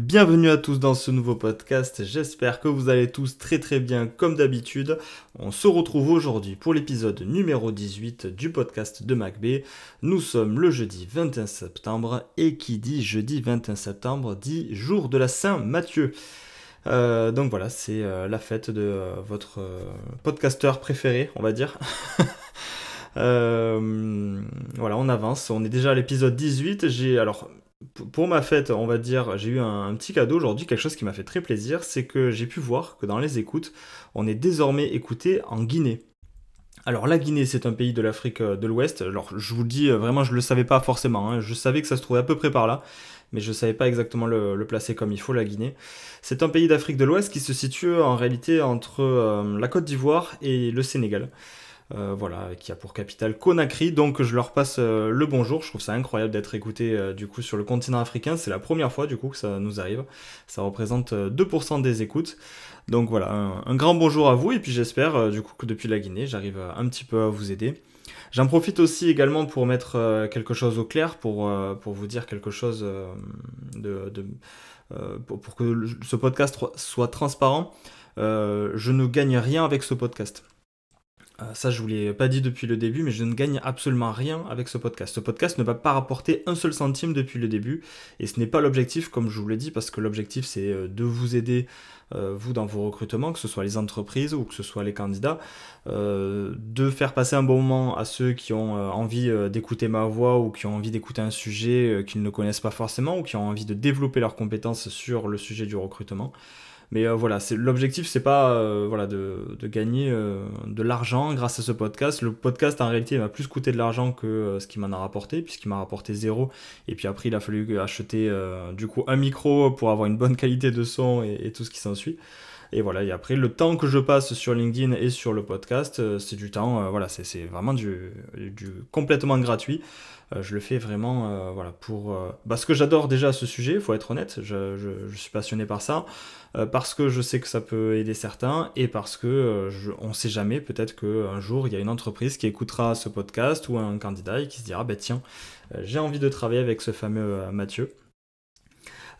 Bienvenue à tous dans ce nouveau podcast, j'espère que vous allez tous très très bien comme d'habitude. On se retrouve aujourd'hui pour l'épisode numéro 18 du podcast de MacB. Nous sommes le jeudi 21 septembre et qui dit jeudi 21 septembre dit jour de la Saint-Mathieu. Euh, donc voilà, c'est euh, la fête de euh, votre podcasteur préféré, on va dire. voilà, on avance, on est déjà à l'épisode 18. J'ai alors pour ma fête, on va dire, j'ai eu un, petit cadeau aujourd'hui, quelque chose qui m'a fait très plaisir, c'est que j'ai pu voir que dans les écoutes, on est désormais écouté en Guinée. Alors la Guinée, c'est un pays de l'Afrique euh, de l'Ouest. Alors je vous le dis, euh, vraiment, je ne le savais pas forcément. Hein. Je savais que ça se trouvait à peu près par là, mais je ne savais pas exactement le, placer comme il faut, la Guinée. C'est un pays d'Afrique de l'Ouest qui se situe en réalité entre euh, la Côte d'Ivoire et le Sénégal. Euh, voilà, qui a pour capitale Conakry. Donc je leur passe euh, le bonjour. Je trouve ça incroyable d'être écouté euh, du coup sur le continent africain. C'est la première fois du coup que ça nous arrive. Ça représente 2% des écoutes. Donc voilà, un, grand bonjour à vous et puis j'espère du coup que depuis la Guinée, j'arrive un petit peu à vous aider. J'en profite aussi également pour mettre quelque chose au clair, pour, pour vous dire quelque chose de, pour, pour, que ce podcast soit transparent. je ne gagne rien avec ce podcast. Euh, ça, je vous l'ai pas dit depuis le début, mais je ne gagne absolument rien avec ce podcast. Ce podcast ne va pas rapporter un seul centime depuis le début, et ce n'est pas l'objectif, comme je vous l'ai dit, parce que l'objectif c'est euh, de vous aider, euh, vous, dans vos recrutements, que ce soit les entreprises ou que ce soit les candidats, de faire passer un bon moment à ceux qui ont envie d'écouter ma voix ou qui ont envie d'écouter un sujet qu'ils ne connaissent pas forcément ou qui ont envie de développer leurs compétences sur le sujet du recrutement. Mais euh, voilà, l'objectif, c'est pas euh, voilà de, de gagner euh, de l'argent grâce à ce podcast. Le podcast en réalité m'a plus coûté de l'argent que ce qu'il m'en a rapporté, puisqu'il m'a rapporté zéro. Et puis après, il a fallu acheter du coup un micro pour avoir une bonne qualité de son et tout ce qui s'ensuit. Et voilà, et après, le temps que je passe sur LinkedIn et sur le podcast, c'est du temps, voilà, c'est vraiment du, complètement gratuit. Euh, je le fais vraiment euh, voilà, pour... Euh, parce que j'adore déjà ce sujet, il faut être honnête, je, je, suis passionné par ça, parce que je sais que ça peut aider certains, et parce que on ne sait jamais, peut-être qu'un jour, il y a une entreprise qui écoutera ce podcast, ou un candidat, et qui se dira, bah tiens, j'ai envie de travailler avec ce fameux Mathieu.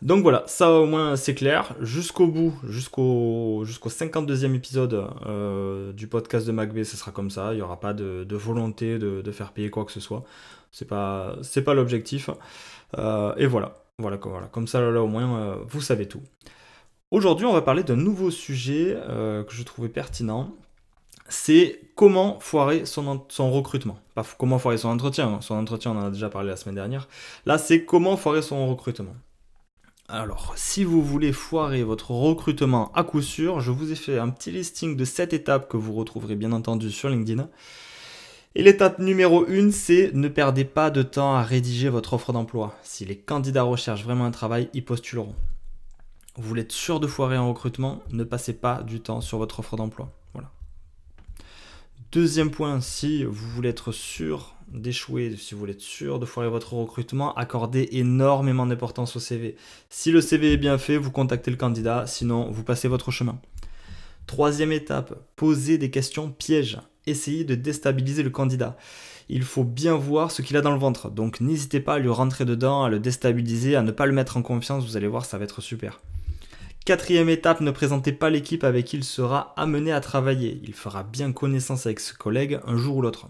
Donc voilà, ça au moins c'est clair. Jusqu'au bout, jusqu'au jusqu'au 52e épisode du podcast de MacB, ce sera comme ça. Il n'y aura pas de, volonté de, faire payer quoi que ce soit. C'est pas, pas l'objectif. Euh, et voilà. Voilà, comme, voilà. comme ça, là, au moins, euh, vous savez tout. Aujourd'hui, on va parler d'un nouveau sujet euh, que je trouvais pertinent. C'est comment foirer son, son recrutement. Pas comment foirer son entretien. Son entretien, on en a déjà parlé la semaine dernière. Là, c'est comment foirer son recrutement. Alors, si vous voulez foirer votre recrutement à coup sûr, je vous ai fait un petit listing de 7 étapes que vous retrouverez bien entendu sur LinkedIn. Et l'étape numéro 1, c'est ne perdez pas de temps à rédiger votre offre d'emploi. Si les candidats recherchent vraiment un travail, ils postuleront. Vous voulez être sûr de foirer un recrutement, ne passez pas du temps sur votre offre d'emploi. Deuxième point, si vous voulez être sûr d'échouer, si vous voulez être sûr de foirer votre recrutement, accordez énormément d'importance au CV. Si le CV est bien fait, vous contactez le candidat, sinon vous passez votre chemin. Troisième étape, posez des questions pièges essayer de déstabiliser le candidat. Il faut bien voir ce qu'il a dans le ventre. Donc n'hésitez pas à lui rentrer dedans, à le déstabiliser, à ne pas le mettre en confiance. Vous allez voir, ça va être super. Quatrième étape, ne présentez pas l'équipe avec qui il sera amené à travailler. Il fera bien connaissance avec ce collègue un jour ou l'autre.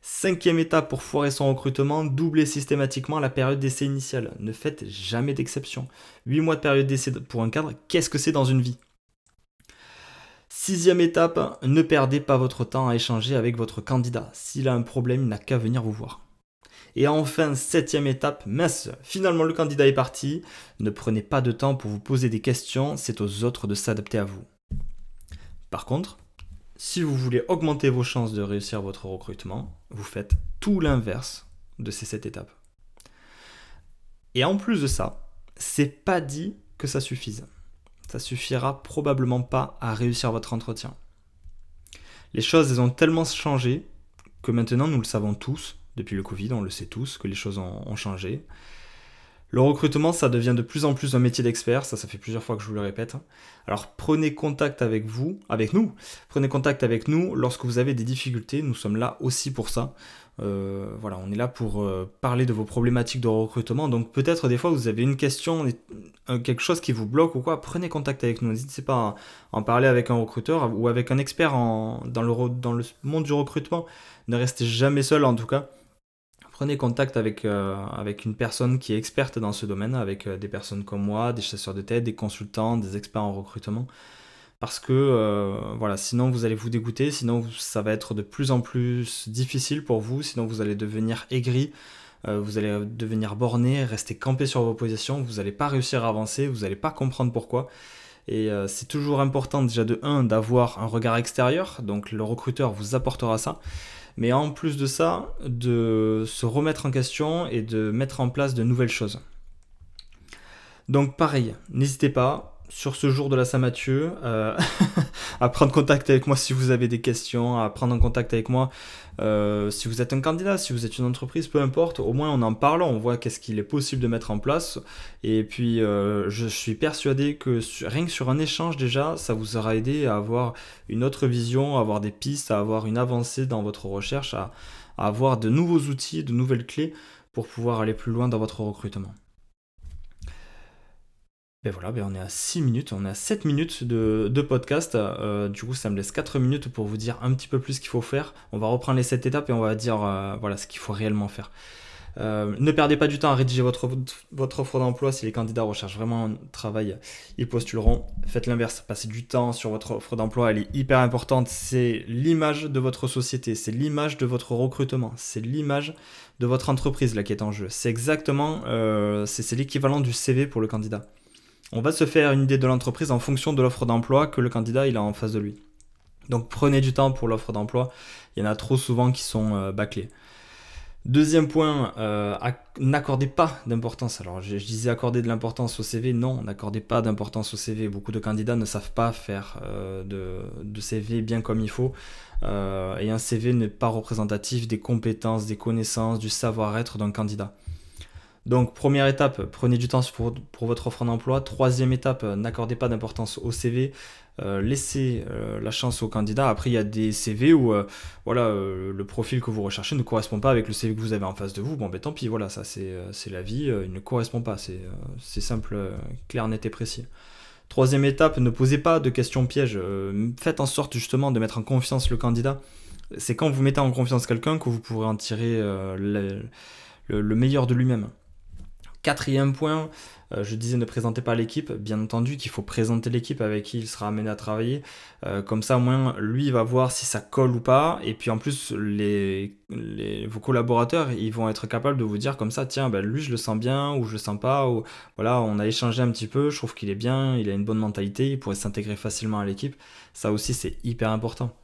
Cinquième étape pour foirer son recrutement, doublez systématiquement la période d'essai initiale. Ne faites jamais d'exception. 8 mois de période d'essai pour un cadre, qu'est-ce que c'est dans une vie? Sixième étape, ne perdez pas votre temps à échanger avec votre candidat. S'il a un problème, il n'a qu'à venir vous voir. Et enfin, septième étape, mince, finalement le candidat est parti. Ne prenez pas de temps pour vous poser des questions, c'est aux autres de s'adapter à vous. Par contre, si vous voulez augmenter vos chances de réussir votre recrutement, vous faites tout l'inverse de ces sept étapes. Et en plus de ça, c'est pas dit que ça suffise. Ça suffira probablement pas à réussir votre entretien. Les choses elles ont tellement changé que maintenant nous le savons tous, depuis le Covid, on le sait tous, que les choses ont, changé. Le recrutement, ça devient de plus en plus un métier d'expert, ça, ça fait plusieurs fois que je vous le répète. Alors prenez contact avec vous, avec nous, prenez contact avec nous lorsque vous avez des difficultés, nous sommes là aussi pour ça. Euh, voilà, on est là pour euh, parler de vos problématiques de recrutement. Donc peut-être des fois vous avez une question, quelque chose qui vous bloque ou quoi, prenez contact avec nous. N'hésitez pas à en parler avec un recruteur ou avec un expert dans le monde du recrutement. Ne restez jamais seul en tout cas prenez contact avec, euh, avec une personne qui est experte dans ce domaine, avec des personnes comme moi, des chasseurs de tête, des consultants, des experts en recrutement parce que euh, voilà, sinon vous allez vous dégoûter, sinon ça va être de plus en plus difficile pour vous, sinon vous allez devenir aigri, euh, vous allez devenir borné, rester campé sur vos positions, vous n'allez pas réussir à avancer, vous n'allez pas comprendre pourquoi. Et euh, c'est toujours important déjà de 1 d'avoir un regard extérieur, donc le recruteur vous apportera ça, mais en plus de ça, de se remettre en question et de mettre en place de nouvelles choses. Donc pareil, n'hésitez pas, sur ce jour de la Saint-Mathieu, euh, à prendre contact avec moi si vous avez des questions, à prendre en contact avec moi euh, si vous êtes un candidat, si vous êtes une entreprise, peu importe, au moins on en parle, on voit qu'est-ce qu'il est possible de mettre en place. Et puis euh, je suis persuadé que rien que sur un échange déjà, ça vous aura aidé à avoir une autre vision, à avoir des pistes, à avoir une avancée dans votre recherche, à avoir de nouveaux outils, de nouvelles clés pour pouvoir aller plus loin dans votre recrutement. Ben voilà, ben on est à 6 minutes, on est à 7 minutes de, podcast. Euh, du coup, ça me laisse 4 minutes pour vous dire un petit peu plus ce qu'il faut faire. On va reprendre les 7 étapes et on va dire euh, voilà ce qu'il faut réellement faire. Euh, ne perdez pas du temps à rédiger votre, votre offre d'emploi. Si les candidats recherchent vraiment un travail, ils postuleront. Faites l'inverse, passez du temps sur votre offre d'emploi. Elle est hyper importante. C'est l'image de votre société, c'est l'image de votre recrutement, c'est l'image de votre entreprise là qui est en jeu. C'est exactement, c'est l'équivalent du CV pour le candidat on va se faire une idée de l'entreprise en fonction de l'offre d'emploi que le candidat il a en face de lui. Donc prenez du temps pour l'offre d'emploi, il y en a trop souvent qui sont euh, bâclés. Deuxième point, euh, n'accordez pas d'importance. Alors je, disais accorder de l'importance au CV, non, n'accordez pas d'importance au CV. Beaucoup de candidats ne savent pas faire euh, de, CV bien comme il faut. et un CV n'est pas représentatif des compétences, des connaissances, du savoir-être d'un candidat. Donc première étape, prenez du temps pour, votre offre d'emploi. Troisième étape, n'accordez pas d'importance au CV. Euh, laissez euh, la chance au candidat. Après, il y a des CV où euh, voilà, le profil que vous recherchez ne correspond pas avec le CV que vous avez en face de vous. Bon, ben tant pis, voilà, ça c'est la vie, il ne correspond pas. C'est simple, clair, net et précis. Troisième étape, ne posez pas de questions pièges. faites en sorte justement de mettre en confiance le candidat. C'est quand vous mettez en confiance quelqu'un que vous pourrez en tirer le meilleur de lui-même. Quatrième point, euh, je disais ne présentez pas l'équipe, bien entendu qu'il faut présenter l'équipe avec qui il sera amené à travailler. Euh, comme ça, au moins, lui va voir si ça colle ou pas. Et puis en plus, les, vos collaborateurs, ils vont être capables de vous dire comme ça, tiens, ben, lui, je le sens bien ou je le sens pas. Ou voilà, on a échangé un petit peu, je trouve qu'il est bien, il a une bonne mentalité, il pourrait s'intégrer facilement à l'équipe. Ça aussi, c'est hyper important.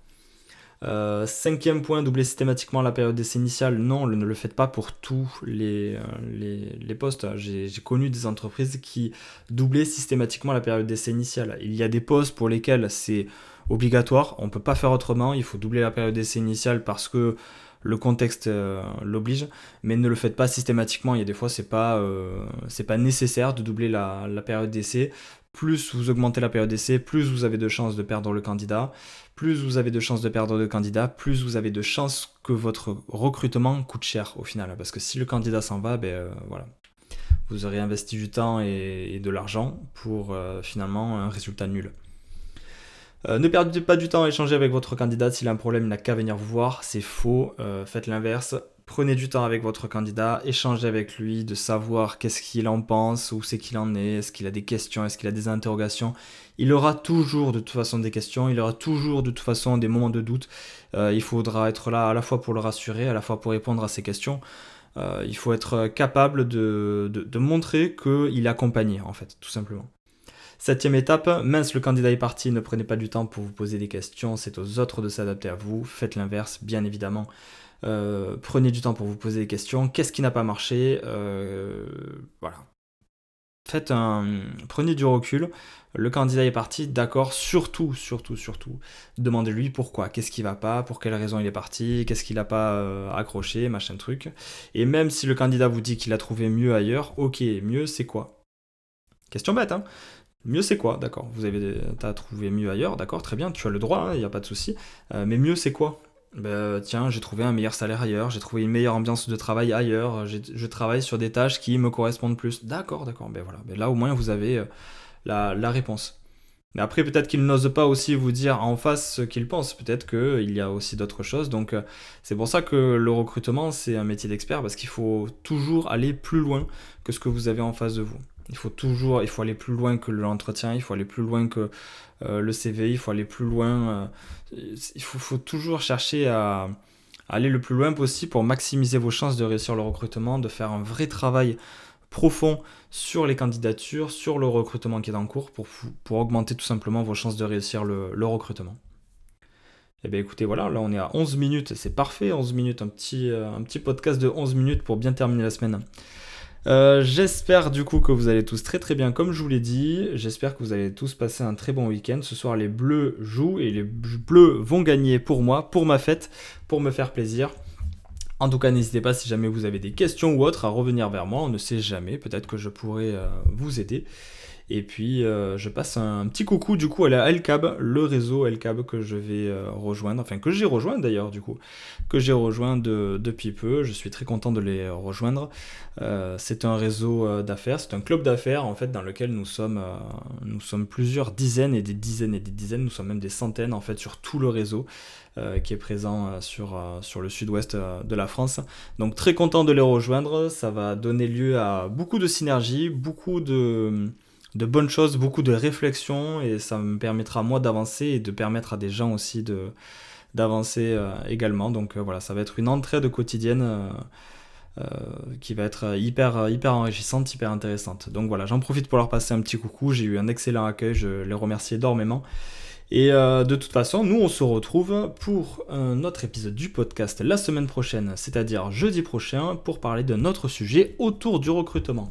Euh, cinquième point, doubler systématiquement la période d'essai initiale. Non, ne le faites pas pour tous les, euh, les, postes. J'ai connu des entreprises qui doublaient systématiquement la période d'essai initiale. Il y a des postes pour lesquels c'est obligatoire, on ne peut pas faire autrement, il faut doubler la période d'essai initiale parce que le contexte euh, l'oblige, mais ne le faites pas systématiquement. Il y a des fois, c'est pas, c'est pas nécessaire de doubler la, période d'essai. Plus vous augmentez la période d'essai, plus vous avez de chances de perdre le candidat plus vous avez de chances de perdre de candidats, plus vous avez de chances que votre recrutement coûte cher au final. Parce que si le candidat s'en va, ben euh, voilà, vous aurez investi du temps et, de l'argent pour euh, finalement un résultat nul. Euh, ne perdez pas du temps à échanger avec votre candidat. S'il a un problème, il n'a qu'à venir vous voir. C'est faux. faites l'inverse. Prenez du temps avec votre candidat, échangez avec lui, de savoir qu'est-ce qu'il en pense, où c'est qu'il en est, est-ce qu'il a des questions, est-ce qu'il a des interrogations. Il aura toujours de toute façon des questions, il aura toujours de toute façon des moments de doute. Euh, il faudra être là à la fois pour le rassurer, à la fois pour répondre à ses questions. Euh, il faut être capable de, de, de montrer qu'il est accompagné, en fait, tout simplement. Septième étape, mince, le candidat est parti, ne prenez pas du temps pour vous poser des questions, c'est aux autres de s'adapter à vous, faites l'inverse, bien évidemment. prenez du temps pour vous poser des questions. Qu'est-ce qui n'a pas marché Voilà. Faites un. Prenez du recul. Le candidat est parti, d'accord, surtout, surtout, surtout, demandez-lui pourquoi, qu'est-ce qui va pas, pour quelle raison il est parti, qu'est-ce qu'il n'a pas euh, accroché, machin truc. Et même si le candidat vous dit qu'il a trouvé mieux ailleurs, ok, mieux c'est quoi? Question bête, hein? Mieux c'est quoi D'accord, vous avez, as trouvé mieux ailleurs, d'accord, très bien, tu as le droit, il hein, n'y a pas de souci. Euh, mais mieux c'est quoi? Ben, tiens, j'ai trouvé un meilleur salaire ailleurs, j'ai trouvé une meilleure ambiance de travail ailleurs, je travaille sur des tâches qui me correspondent plus. D'accord, d'accord, ben voilà. Ben là au moins vous avez euh, la, réponse. Mais après, peut-être qu'il n'ose pas aussi vous dire en face ce qu'il pense. Peut-être qu'il y a aussi d'autres choses. Donc, euh, c'est pour ça que le recrutement, c'est un métier d'expert parce qu'il faut toujours aller plus loin que ce que vous avez en face de vous. Il faut toujours, il faut aller plus loin que l'entretien, il faut aller plus loin que euh, le CV, il faut aller plus loin. Euh, il faut, toujours chercher à, aller le plus loin possible pour maximiser vos chances de réussir le recrutement, de faire un vrai travail profond sur les candidatures, sur le recrutement qui est en cours pour, pour augmenter tout simplement vos chances de réussir le, recrutement. Et eh bien écoutez, voilà, là on est à 11 minutes, c'est parfait, 11 minutes, un petit, euh, un petit podcast de 11 minutes pour bien terminer la semaine. Euh, j'espère du coup que vous allez tous très très bien comme je vous l'ai dit. J'espère que vous allez tous passer un très bon week-end. Ce soir les bleus jouent et les bleus vont gagner pour moi, pour ma fête, pour me faire plaisir. En tout cas, n'hésitez pas si jamais vous avez des questions ou autres à revenir vers moi. On ne sait jamais. Peut-être que je pourrais euh, vous aider. Et puis, euh, je passe un petit coucou du coup à la LCAB, le réseau LCAB que je vais euh, rejoindre, enfin que j'ai rejoint d'ailleurs du coup, que j'ai rejoint depuis peu. Je suis très content de les rejoindre. Euh, c'est un réseau d'affaires, c'est un club d'affaires en fait dans lequel nous sommes, nous sommes plusieurs dizaines et des dizaines et des dizaines, nous sommes même des centaines en fait sur tout le réseau. qui est présent sur, sur le sud-ouest de la France. Donc très content de les rejoindre, ça va donner lieu à beaucoup de synergies, beaucoup de, de bonnes choses, beaucoup de réflexions et ça me permettra moi d'avancer et de permettre à des gens aussi de d'avancer euh, également. Donc euh, voilà, ça va être une entrée de quotidienne euh, qui va être hyper hyper enrichissante, hyper intéressante. Donc voilà, j'en profite pour leur passer un petit coucou. J'ai eu un excellent accueil, je les remercie énormément. Et de toute façon, nous on se retrouve pour un autre épisode du podcast la semaine prochaine, c'est-à-dire jeudi prochain, pour parler d'un autre sujet autour du recrutement.